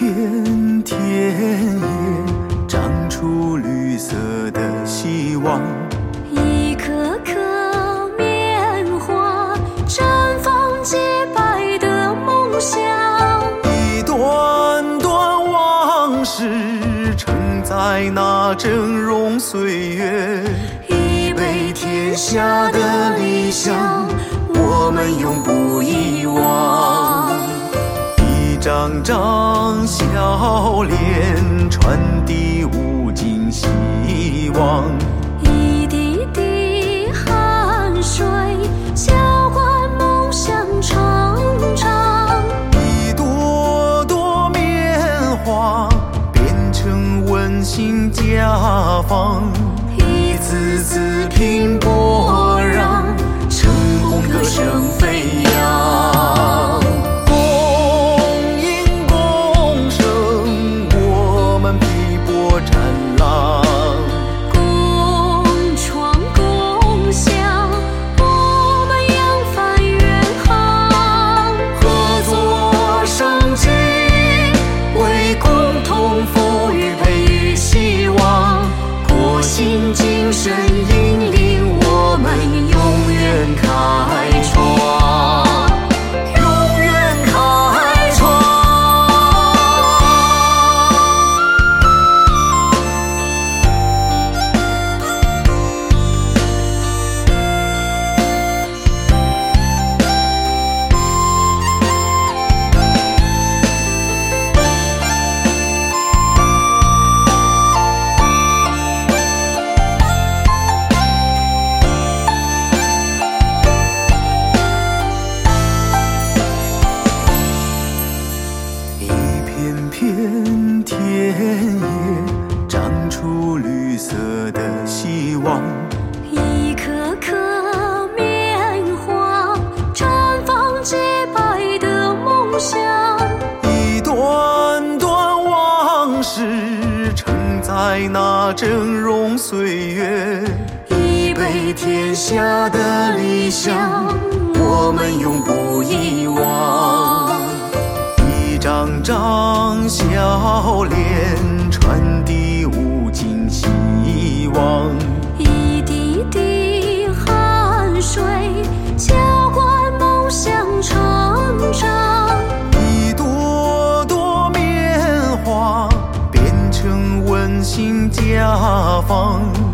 片田野长出绿色的希望，一颗颗棉花绽放洁白的梦想，一段段往事承载那峥嵘岁月，一杯天下的理想，我们永不遗忘。一张张笑脸，传递无尽希望。一滴滴汗水，浇灌梦想成长。一朵朵棉花，变成温馨家访。一次次拼搏，让成功歌声飞扬。静静身影里野长出绿色的希望，一颗颗棉花绽放洁白的梦想。一段段往事承载那峥嵘岁月。一杯天下的理想，我们永不希望。一滴滴汗水，浇灌梦想成长。一朵朵棉花，变成温馨家访。一次次拼搏，